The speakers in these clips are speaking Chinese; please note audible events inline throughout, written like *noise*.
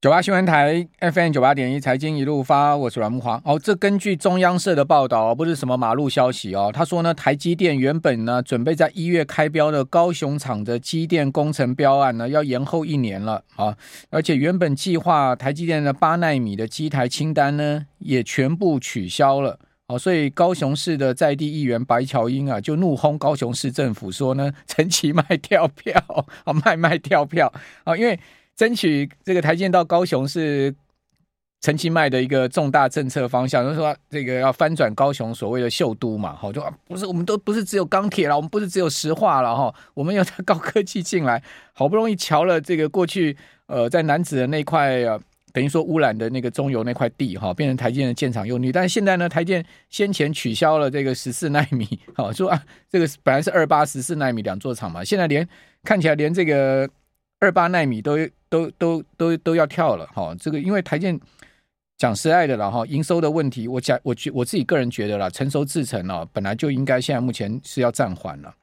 九八新闻台 FM 九八点一财经一路发，我是阮慕驊。哦，这根据中央社的报道，不是什么马路消息哦。他说呢，台积电原本呢准备在一月开标的高雄厂的机电工程标案呢，要延后一年了啊。而且原本计划台积电的八奈米的机台清单呢，也全部取消了。哦，所以高雄市的在地议员白乔英啊，就怒轰高雄市政府说呢，*laughs* 陈其卖跳票，啊，卖卖跳票啊，因为。争取这个台建到高雄是陈其迈的一个重大政策方向，就是说这个要翻转高雄所谓的秀都嘛，好，就不是我们都不是只有钢铁了，我们不是只有石化了哈，我们要高科技进来，好不容易乔了这个过去呃在南子的那块呃等于说污染的那个中油那块地哈，变成台建的建厂用地，但是现在呢，台建先前取消了这个十四纳米，好说啊，这个本来是二八十四纳米两座厂嘛，现在连看起来连这个。二八奈米都都都都都要跳了哈，这个因为台建讲实在的了哈，营收的问题，我讲我觉我自己个人觉得啦，成熟制程啊，本来就应该现在目前是要暂缓了。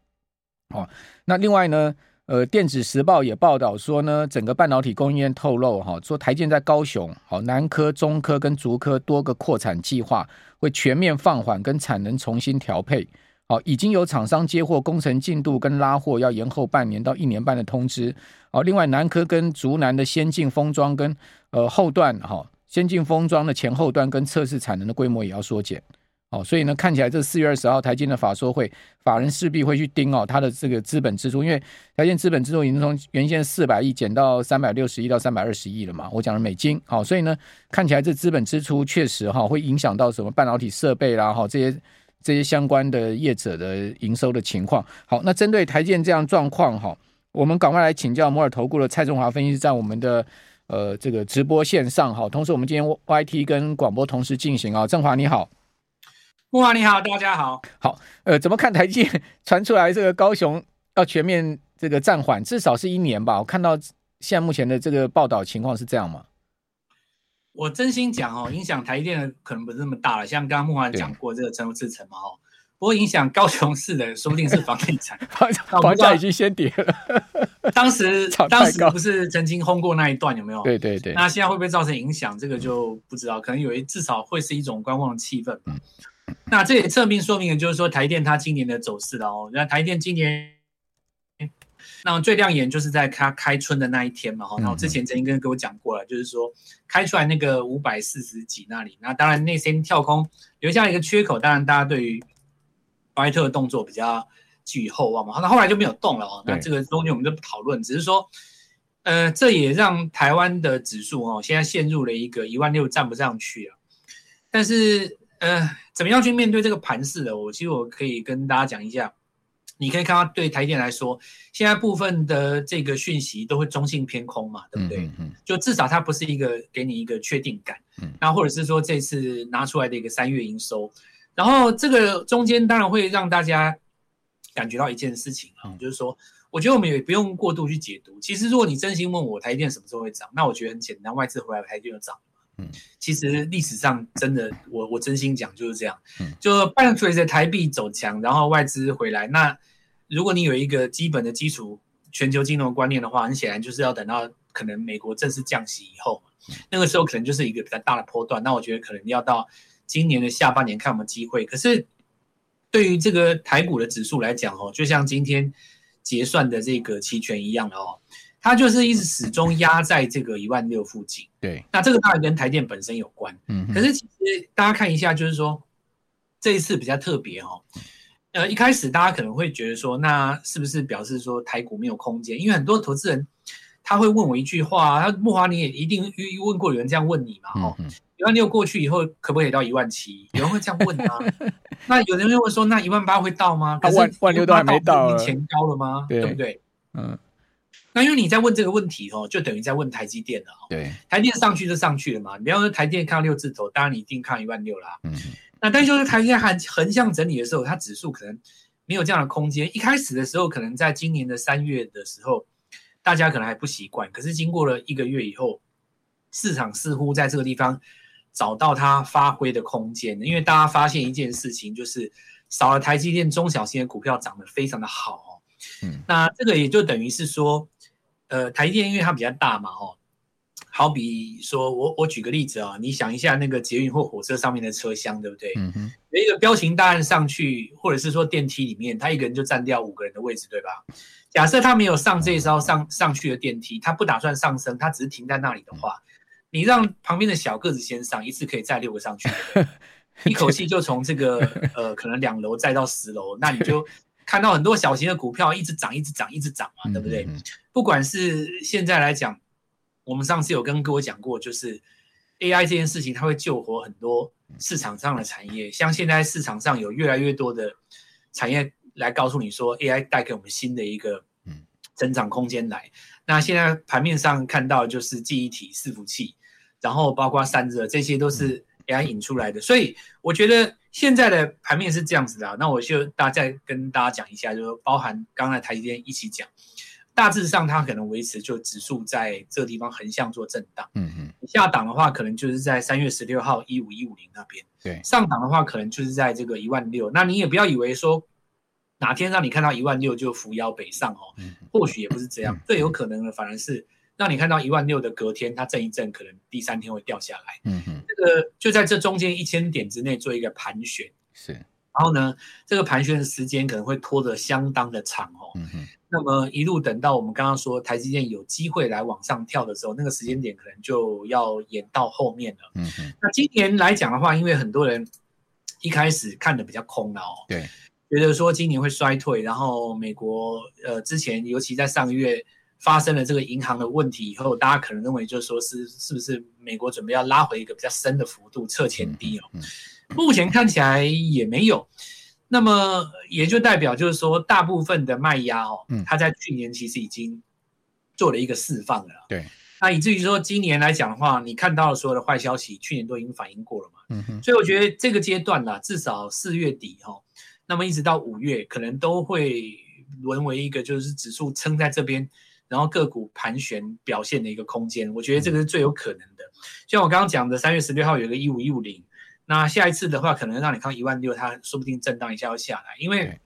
哦，那另外呢，呃，电子时报也报道说呢，整个半导体供应链透露哈，说台建在高雄、好南科、中科跟竹科多个扩产计划会全面放缓，跟产能重新调配。好，已经有厂商接货工程进度跟拉货要延后半年到一年半的通知。好，另外南科跟竹南的先进封装跟呃后段哈，先进封装的前后段跟测试产能的规模也要缩减。好，所以呢，看起来这四月二十号台积的法说会，法人势必会去盯哦它的这个资本支出，因为台积电资本支出已经从原先四百亿减到三百六十亿到三百二十亿了嘛。我讲的美金。好，所以呢，看起来这资本支出确实哈会影响到什么半导体设备啦哈这些。这些相关的业者的营收的情况，好，那针对台建这样状况哈，我们赶快来请教摩尔投顾的蔡中华分析师，在我们的呃这个直播线上哈，同时我们今天 YT 跟广播同时进行啊，正华你好，慕驊你好，大家好，好，呃，怎么看台积电传出来这个高雄要全面这个暂缓，至少是一年吧？我看到现在目前的这个报道情况是这样吗？我真心讲哦，影响台电的可能不是那么大了。像刚刚慕驊讲过这个成熟制程嘛，哦，不过影响高雄市的，说不定是房地产，*laughs* 房价已经先跌了。*laughs* 当时当时不是曾经轰过那一段有没有？对对对。那现在会不会造成影响？这个就不知道，可能有一至少会是一种观望的气氛。嗯。那这也侧面说明了，就是说台电它今年的走势了哦。那台电今年。那最亮眼就是在它开春的那一天嘛，哈，然后之前曾经跟各位讲过了，就是说开出来那个五百四十几那里，那当然那天跳空留下一个缺口，当然大家对于巴菲特的动作比较寄予厚望嘛，那后来就没有动了哦。那这个中间我们就不讨论，只是说，呃，这也让台湾的指数哦，现在陷入了一个一万六站不上去啊。但是呃，怎么样去面对这个盘势的？我其实我可以跟大家讲一下。你可以看到，对台电来说，现在部分的这个讯息都会中性偏空嘛，对不对？嗯嗯。就至少它不是一个给你一个确定感。嗯。那或者是说这次拿出来的一个三月营收，然后这个中间当然会让大家感觉到一件事情啊，就是说，我觉得我们也不用过度去解读。其实如果你真心问我台电什么时候会涨，那我觉得很简单，外资回来台电就涨。嗯，其实历史上真的，我我真心讲就是这样。嗯，就伴随着台币走强，然后外资回来。那如果你有一个基本的基础全球金融观念的话，很显然就是要等到可能美国正式降息以后，那个时候可能就是一个比较大的波段。那我觉得可能要到今年的下半年看有没有机会。可是对于这个台股的指数来讲，哦，就像今天结算的这个期权一样的哦。它就是一直始终压在这个一万六附近。对，那这个当然跟台电本身有关。嗯，可是其实大家看一下，就是说这一次比较特别哦。呃，一开始大家可能会觉得说，那是不是表示说台股没有空间？因为很多投资人他会问我一句话，他慕华你也一定问过有人这样问你嘛？哦，一万六过去以后可不可以到一万七？有人会这样问吗？那有人会问说，那一万八会到吗？可是万万六都还没到，前高了吗？对不对？嗯。那因为你在问这个问题哦，就等于在问台积电了。对，台电上去就上去了嘛。你比方说台电看六字头，当然你一定看一万六啦。嗯，那但就是台电横横向整理的时候，它指数可能没有这样的空间。一开始的时候，可能在今年的三月的时候，大家可能还不习惯。可是经过了一个月以后，市场似乎在这个地方找到它发挥的空间。因为大家发现一件事情，就是少了台积电，中小型的股票涨得非常的好哦。嗯，那这个也就等于是说。呃，台积电因为它比较大嘛，吼，好比说我我举个例子啊，你想一下那个捷运或火车上面的车厢，对不对？嗯哼。有一个彪形大汉上去，或者是说电梯里面，他一个人就占掉五个人的位置，对吧？假设他没有上这一招上上去的电梯，他不打算上升，他只是停在那里的话，你让旁边的小个子先上，一次可以载六个上去？*laughs* 一口气就从这个呃可能两楼载到十楼，那你就看到很多小型的股票一直涨，一直涨，一直涨嘛，对不对？不管是现在来讲，我们上次有跟各位讲过，就是 AI 这件事情，它会救活很多市场上的产业。像现在市场上有越来越多的产业来告诉你说，AI 带给我们新的一个增长空间来。那现在盘面上看到就是记忆体、伺服器，然后包括散热，这些都是。AI 引出来的，所以我觉得现在的盘面是这样子的啊。那我就大再跟大家讲一下，就是包含刚才台积电一起讲，大致上它可能维持就指数在这个地方横向做震荡。嗯嗯。下档的话，可能就是在三月十六号一五一五零那边。对。上档的话，可能就是在这个一万六。那你也不要以为说哪天让你看到一万六就扶摇北上哦。嗯。或许也不是这样，最有可能的反而是。让你看到一万六的隔天，它震一震，可能第三天会掉下来。嗯哼，这个就在这中间一千点之内做一个盘旋。是，然后呢，这个盘旋的时间可能会拖得相当的长哦。嗯哼，那么一路等到我们刚刚说台积电有机会来往上跳的时候，那个时间点可能就要延到后面了。嗯哼，那今年来讲的话，因为很多人一开始看的比较空了哦。对，觉得说今年会衰退，然后美国呃之前尤其在上个月。发生了这个银行的问题以后，大家可能认为就是说是是不是美国准备要拉回一个比较深的幅度撤前低哦？目前看起来也没有，那么也就代表就是说大部分的卖压哦，它在去年其实已经做了一个释放了。对，那以至于说今年来讲的话，你看到所有的坏消息，去年都已经反映过了嘛。嗯哼，所以我觉得这个阶段呢，至少四月底哈，那么一直到五月，可能都会沦为一个就是指数撑在这边。然后个股盘旋表现的一个空间，我觉得这个是最有可能的。像我刚刚讲的，三月十六号有一个一五一五零，那下一次的话，可能让你看一万六，它说不定震荡一下要下来，因为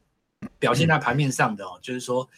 表现在盘面上的哦，就是说。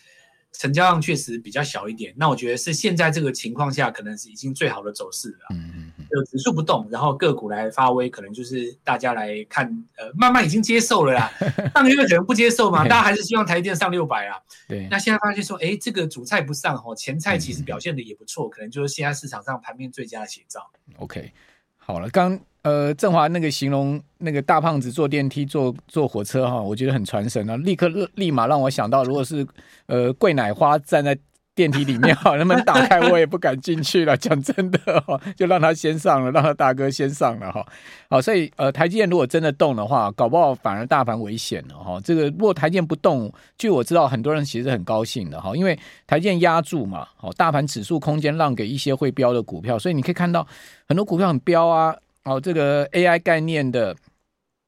成交量确实比较小一点，那我觉得是现在这个情况下，可能是已经最好的走势了。嗯嗯嗯，就指数不动，然后个股来发威，可能就是大家来看，呃，慢慢已经接受了啦。*laughs* 上个月可能不接受嘛，大家还是希望台积电上六百啊。对，那现在发现说，哎，这个主菜不上哦，前菜其实表现的也不错，可能就是现在市场上盘面最佳的写照。OK，好了，刚。呃，振华那个形容那个大胖子坐电梯、坐坐火车哈，我觉得很传神啊，立刻立马让我想到，如果是呃桂乃花站在电梯里面哈，那门打开我也不敢进去了。讲真的哈，就让他先上了，让他大哥先上了哈。好，所以呃台积电如果真的动的话，搞不好反而大盘危险了哈。这个如果台积电不动，据我知道，很多人其实很高兴的哈，因为台积电压住嘛，好，大盘指数空间让给一些会飙的股票，所以你可以看到很多股票很飙啊。哦，这个 AI 概念的，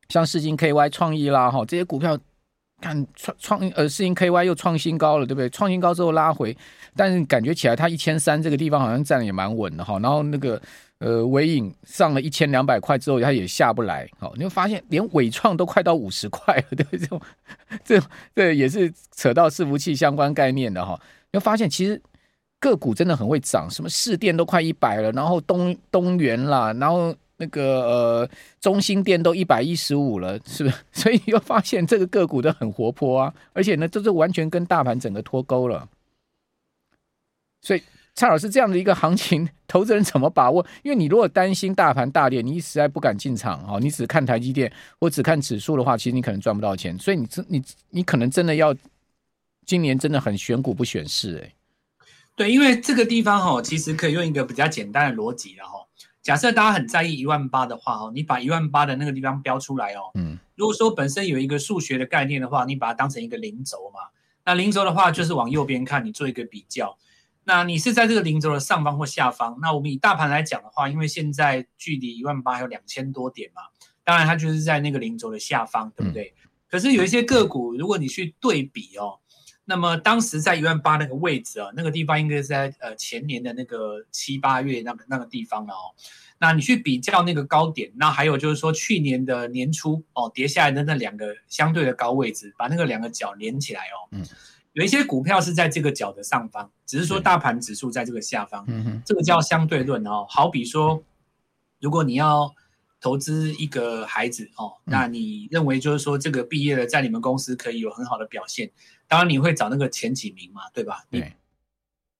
像世金 KY 创意啦，哈，这些股票看创创呃世金 KY 又创新高了，对不对？创新高之后拉回，但是感觉起来它一千三这个地方好像站的也蛮稳的哈。然后那个呃尾影上了一千两百块之后，它也下不来。好，你会发现连尾创都快到五十块了，对不对？这种这这也是扯到伺服器相关概念的哈。你会发现其实。个股真的很会涨，什么市电都快一百了，然后东东元啦，然后那个呃中兴电都一百一十五了，是不是？*laughs* 所以又发现这个个股都很活泼啊，而且呢，这是完全跟大盘整个脱钩了。所以蔡老师这样的一个行情，投资人怎么把握？因为你如果担心大盘大跌，你实在不敢进场哈，你只看台积电或只看指数的话，其实你可能赚不到钱。所以你这你你可能真的要今年真的很选股不选市哎。对，因为这个地方哈，其实可以用一个比较简单的逻辑了哈。假设大家很在意一万八的话哦，你把一万八的那个地方标出来哦。嗯。如果说本身有一个数学的概念的话，你把它当成一个零轴嘛。那零轴的话就是往右边看，你做一个比较。那你是在这个零轴的上方或下方？那我们以大盘来讲的话，因为现在距离一万八还有两千多点嘛，当然它就是在那个零轴的下方，对不对？嗯。可是有一些个股，如果你去对比哦。那么当时在一万八那个位置啊，那个地方应该是在呃前年的那个七八月那个那个地方了哦。那你去比较那个高点，那还有就是说去年的年初哦跌下来的那两个相对的高位置，把那个两个角连起来哦。嗯。有一些股票是在这个角的上方，只是说大盘指数在这个下方，嗯、这个叫相对论哦。好比说，如果你要投资一个孩子哦，那你认为就是说这个毕业了，在你们公司可以有很好的表现，当然你会找那个前几名嘛，对吧？对，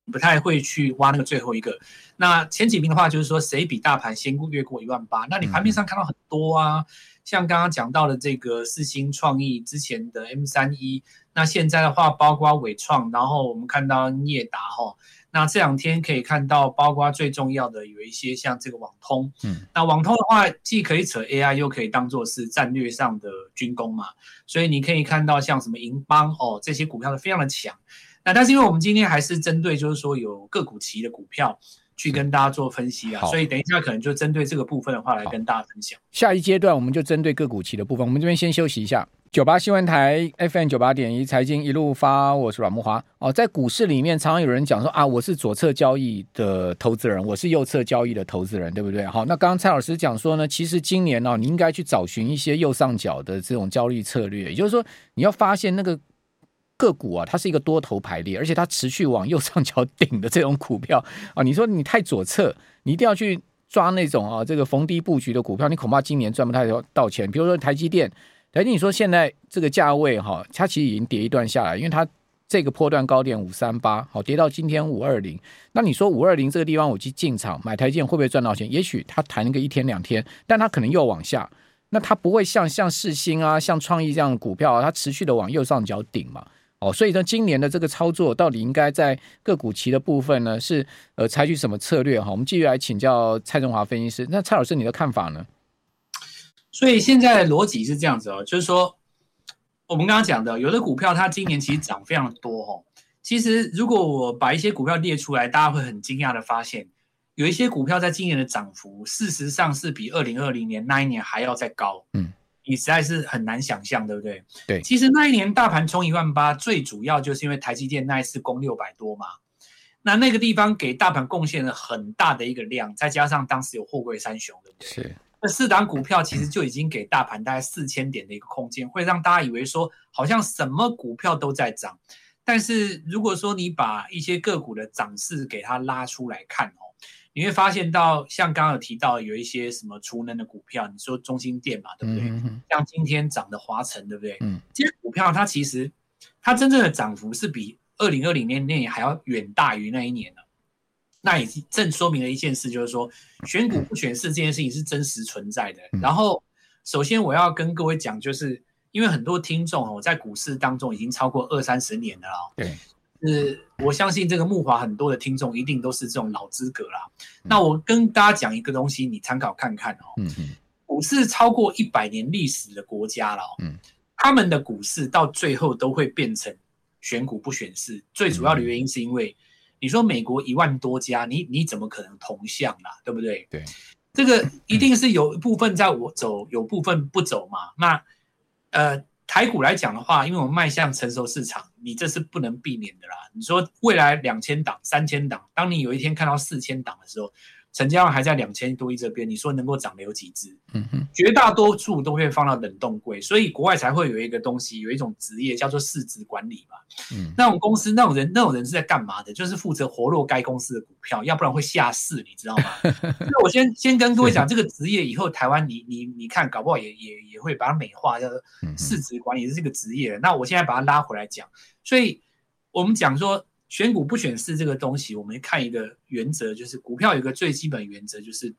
你不太会去挖那个最后一个。那前几名的话，就是说谁比大盘先越过一万八，那你盘面上看到很多啊。嗯像刚刚讲到的这个四星创意之前的 M 三一，那现在的话包括伟创，然后我们看到聂达哈，那这两天可以看到包括最重要的有一些像这个网通，嗯，那网通的话既可以扯 AI，又可以当做是战略上的军工嘛，所以你可以看到像什么银邦哦这些股票是非常的强，那但是因为我们今天还是针对就是说有个股期的股票。去跟大家做分析啊，所以等一下可能就针对这个部分的话来跟大家分享。下一阶段我们就针对个股期的部分，我们这边先休息一下。九八新闻台 FM 九八点一财经一路发，我是阮慕华。哦，在股市里面常常有人讲说啊，我是左侧交易的投资人，我是右侧交易的投资人，对不对？好，那刚刚蔡老师讲说呢，其实今年呢、哦，你应该去找寻一些右上角的这种交易策略，也就是说你要发现那个。个股啊，它是一个多头排列，而且它持续往右上角顶的这种股票啊，你说你太左侧，你一定要去抓那种啊，这个逢低布局的股票，你恐怕今年赚不太到钱。比如说台积电，台积电，你说现在这个价位哈、它其实已经跌一段下来，因为它这个波段高点五三八，好跌到今天五二零。那你说五二零这个地方我去进场买台积电会不会赚到钱？也许它弹个一天两天，但它可能又往下，那它不会像像世星啊、像创意这样的股票啊，它持续的往右上角顶嘛。哦，所以呢，今年的这个操作到底应该在个股期的部分呢，是呃采取什么策略哈？我们继续来请教蔡中华分析师。那蔡老师，你的看法呢？所以现在的逻辑是这样子哦，就是说我们刚刚讲的，有的股票它今年其实涨非常多哦。其实如果我把一些股票列出来，大家会很惊讶的发现，有一些股票在今年的涨幅，事实上是比二零二零年那一年还要再高。嗯。你实在是很难想象，对不对？对，其实那一年大盘冲一万八，最主要就是因为台积电那一次攻六百多嘛。那那个地方给大盘贡献了很大的一个量，再加上当时有货柜三雄，对不对？是。那四档股票其实就已经给大盘大概四千点的一个空间，会让大家以为说好像什么股票都在涨。但是如果说你把一些个股的涨势给它拉出来看哦。你会发现到，像刚刚有提到有一些什么储能的股票，你说中心电嘛，对不对？像今天涨的华晨，对不对？嗯，这些股票它其实它真正的涨幅是比二零二零年那年还要远大于那一年的。那也正说明了一件事，就是说选股不选市这件事情是真实存在的。嗯、然后，首先我要跟各位讲，就是因为很多听众哦，在股市当中已经超过二三十年了哦。对。是，我相信这个木华很多的听众一定都是这种老资格啦。那我跟大家讲一个东西，你参考看看哦。嗯嗯。股市超过一百年历史的国家了，嗯，他们的股市到最后都会变成选股不选市。最主要的原因是因为，你说美国一万多家，你你怎么可能同向啦？对不对？对。这个一定是有一部分在我走，有部分不走嘛。那呃。台股来讲的话，因为我们迈向成熟市场，你这是不能避免的啦。你说未来两千档、三千档，当你有一天看到四千档的时候，成交量还在两千多亿这边，你说能够涨的有几只？嗯哼，绝大多数都会放到冷冻柜，所以国外才会有一个东西，有一种职业叫做市值管理嘛。嗯，那种公司那种人那种人是在干嘛的？就是负责活络该公司的股票，要不然会下市，你知道吗？*laughs* 那我先先跟各位讲，这个职业以后台湾你你你看，搞不好也也也会把它美化，叫做市值管理是这个职业。那我现在把它拉回来讲，所以我们讲说。选股不选市这个东西，我们看一个原则，就是股票有一个最基本原则，就是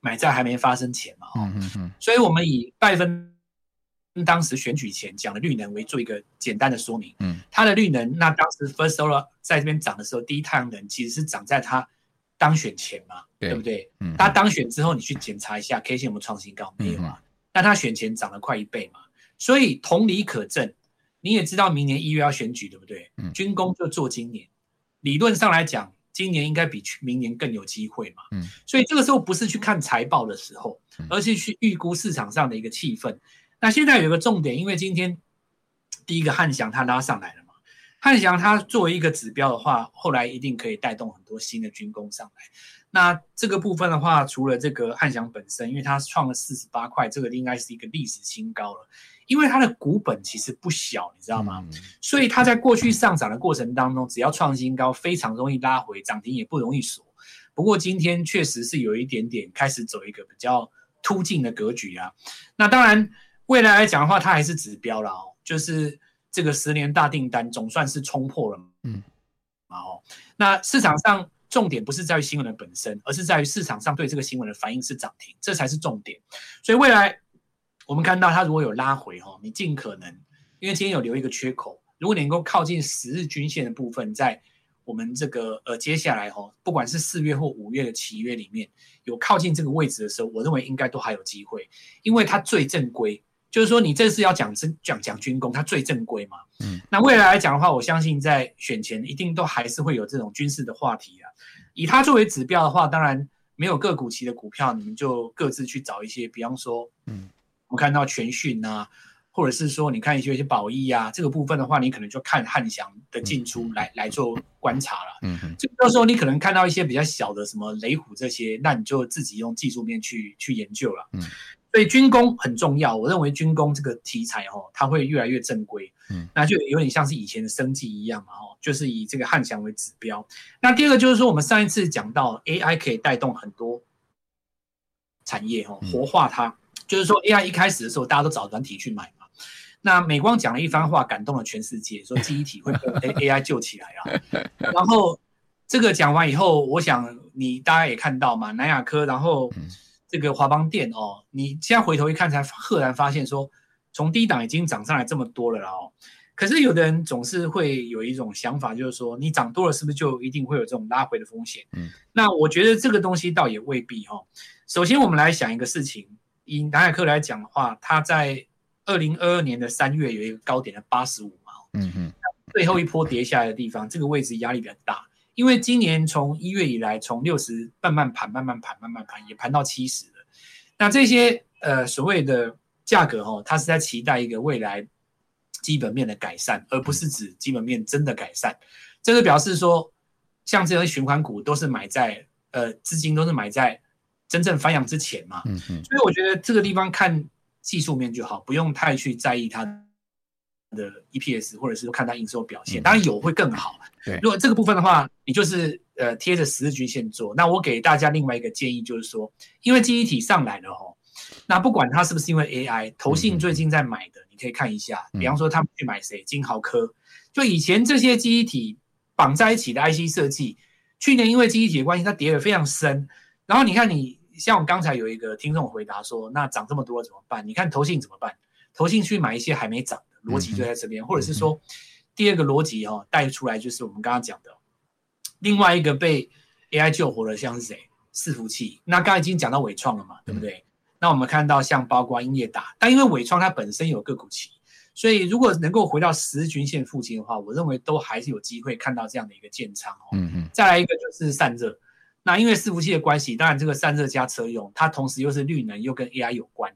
买在还没发生前嘛。嗯嗯嗯。所以，我们以拜登当时选举前讲的绿能为做一个简单的说明。嗯。他的绿能，那当时 First Solar 在这边涨的时候，第一太阳能其实是涨在它当选前嘛，对，对不对？嗯。它当选之后，你去检查一下 K 线有没有创新高，没有啊。那它选前涨了快一倍嘛，所以同理可证。你也知道明年一月要选举，对不对？嗯，军工就做今年，理论上来讲，今年应该比明年更有机会嘛。嗯，所以这个时候不是去看财报的时候，而是去预估市场上的一个气氛。那现在有一个重点，因为今天第一个汉翔它拉上来了嘛，汉翔它作为一个指标的话，后来一定可以带动很多新的军工上来。那这个部分的话，除了这个汉翔本身，因为它创了四十八块，这个应该是一个历史新高了。因为它的股本其实不小，你知道吗？所以它在过去上涨的过程当中，只要创新高，非常容易拉回，涨停也不容易锁。不过今天确实是有一点点开始走一个比较突进的格局啊。那当然，未来来讲的话，它还是指标了哦，就是这个十年大订单总算是冲破了。嗯，好，那市场上。重点不是在于新闻的本身，而是在于市场上对这个新闻的反应是涨停，这才是重点。所以未来我们看到它如果有拉回哈，你尽可能，因为今天有留一个缺口，如果你能够靠近十日均线的部分，在我们这个呃接下来哈，不管是四月或五月的期约里面有靠近这个位置的时候，我认为应该都还有机会，因为它最正规。就是说，你这次要讲真讲讲军工，它最正规嘛。嗯，那未来来讲的话，我相信在选前一定都还是会有这种军事的话题啊。以它作为指标的话，当然没有个股期的股票，你们就各自去找一些，比方说，嗯，我们看到全讯啊，或者是说你看一些一些宝益啊，这个部分的话，你可能就看汉翔的进出来、嗯、来做观察了。嗯嗯，这个时候你可能看到一些比较小的什么雷虎这些，那你就自己用技术面去去研究了。嗯。所以军工很重要，我认为军工这个题材哦，它会越来越正规，嗯，那就有点像是以前的生技一样嘛，哦，就是以这个汉翔为指标。那第二个就是说，我们上一次讲到 AI 可以带动很多产业哦，活化它，嗯、就是说 AI 一开始的时候大家都找软体去买嘛，那美光讲了一番话，感动了全世界，说记忆体会被 *laughs* AI 救起来啊。然后这个讲完以后，我想你大家也看到嘛，南亚科，然后。这个华邦电哦，你现在回头一看，才赫然发现说，从低档已经涨上来这么多了哦。可是有的人总是会有一种想法，就是说，你涨多了，是不是就一定会有这种拉回的风险？嗯，那我觉得这个东西倒也未必哦。首先，我们来想一个事情，以南亚科来讲的话，它在二零二二年的三月有一个高点的八十五嘛，嗯嗯，最后一波跌下来的地方，这个位置压力比较大。因为今年从一月以来，从六十慢慢盘、慢慢盘、慢慢盘，也盘到七十了。那这些呃所谓的价格哦，它是在期待一个未来基本面的改善，而不是指基本面真的改善。这个表示说，像这些循环股都是买在呃资金都是买在真正翻扬之前嘛。嗯嗯。所以我觉得这个地方看技术面就好，不用太去在意它的 EPS，或者是看它营收表现。当然有会更好。对，如果这个部分的话，你就是呃贴着十日均线做。那我给大家另外一个建议，就是说，因为记忆体上来了哦，那不管它是不是因为 AI，投信最近在买的，嗯、你可以看一下。比方说他们去买谁，金豪科。就以前这些记忆体绑在一起的 IC 设计，去年因为记忆体的关系，它跌得非常深。然后你看你，像我刚才有一个听众回答说，那涨这么多怎么办？你看投信怎么办？投信去买一些还没涨的，逻辑就在这边，嗯、或者是说。第二个逻辑哦，带出来就是我们刚刚讲的，另外一个被 AI 救活的像是谁？伺服器。那刚刚已经讲到伟创了嘛，对不对？那我们看到像包括英业达，但因为伟创它本身有个股期，所以如果能够回到十日均线附近的话，我认为都还是有机会看到这样的一个建仓哦。嗯嗯。再来一个就是散热，那因为伺服器的关系，当然这个散热加车用，它同时又是绿能又跟 AI 有关。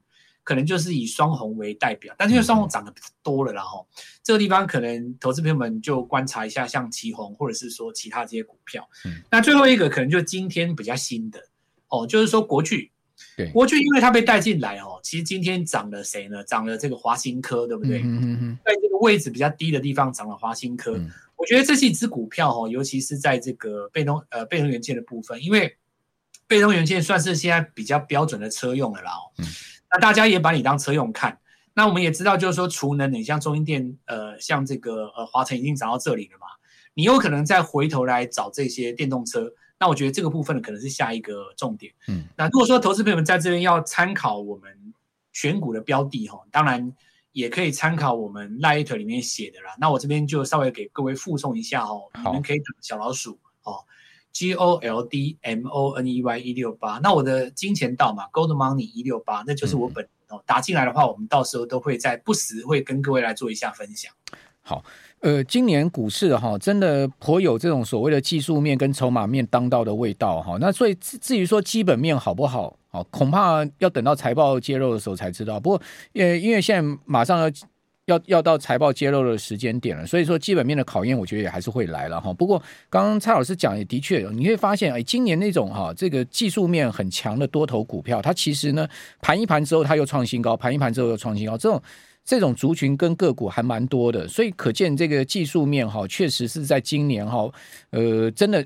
可能就是以双红为代表，但是因为双红涨得多了，然后这个地方可能投资朋友们就观察一下，像旗红或者是说其他这些股票。嗯，那最后一个可能就今天比较新的哦，就是说国巨，对，国巨因为它被带进来哦，其实今天涨了谁呢？涨了这个华新科，对不对？嗯嗯嗯，在这个位置比较低的地方涨了华新科，嗯，我觉得这是一只股票哦，尤其是在这个被动呃被动元件的部分，因为被动元件算是现在比较标准的车用了啦哦。嗯那大家也把你当车用看，那我们也知道，就是说储能，你像中兴电，呃，像这个呃华晨已经涨到这里了嘛，你有可能再回头来找这些电动车，那我觉得这个部分可能是下一个重点。嗯，那如果说投资朋友们在这边要参考我们选股的标的哈，当然也可以参考我们 Light 里面写的啦。那我这边就稍微给各位附送一下哦，你们可以等小老鼠哦。G O L D M O N E Y 一六八，那我的金钱道嘛，Gold Money 一六八，那就是我本人哦。打进来的话，我们到时候都会在不时会跟各位来做一下分享。好，呃，今年股市哈，真的颇有这种所谓的技术面跟筹码面当道的味道哈。那所以至于说基本面好不好，哦，恐怕要等到财报揭露的时候才知道。不过，呃，因为现在马上要要要到财报揭露的时间点了，所以说基本面的考验，我觉得也还是会来了哈。不过刚刚蔡老师讲也的确，你会发现哎，今年那种哈这个技术面很强的多头股票，它其实呢盘一盘之后它又创新高，盘一盘之后又创新高，这种这种族群跟个股还蛮多的，所以可见这个技术面哈确实是在今年哈呃真的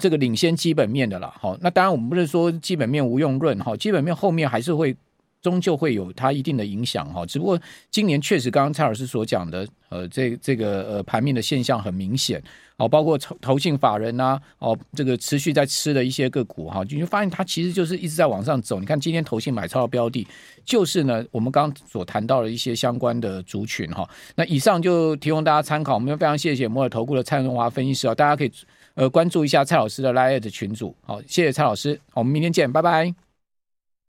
这个领先基本面的了哈。那当然我们不是说基本面无用论哈，基本面后面还是会。终究会有它一定的影响哈，只不过今年确实刚刚蔡老师所讲的，呃，这这个呃盘面的现象很明显，哦，包括投投信法人呐、哦，这个持续在吃的一些个股哈，你就发现它其实就是一直在往上走。你看今天投信买超的标的，就是呢我们刚刚所谈到的一些相关的族群哈。那以上就提供大家参考，我们非常谢谢摩尔投顾的蔡荣华分析师啊，大家可以呃关注一下蔡老师的 LINE@ 群组，好，谢谢蔡老师，我们明天见，拜拜。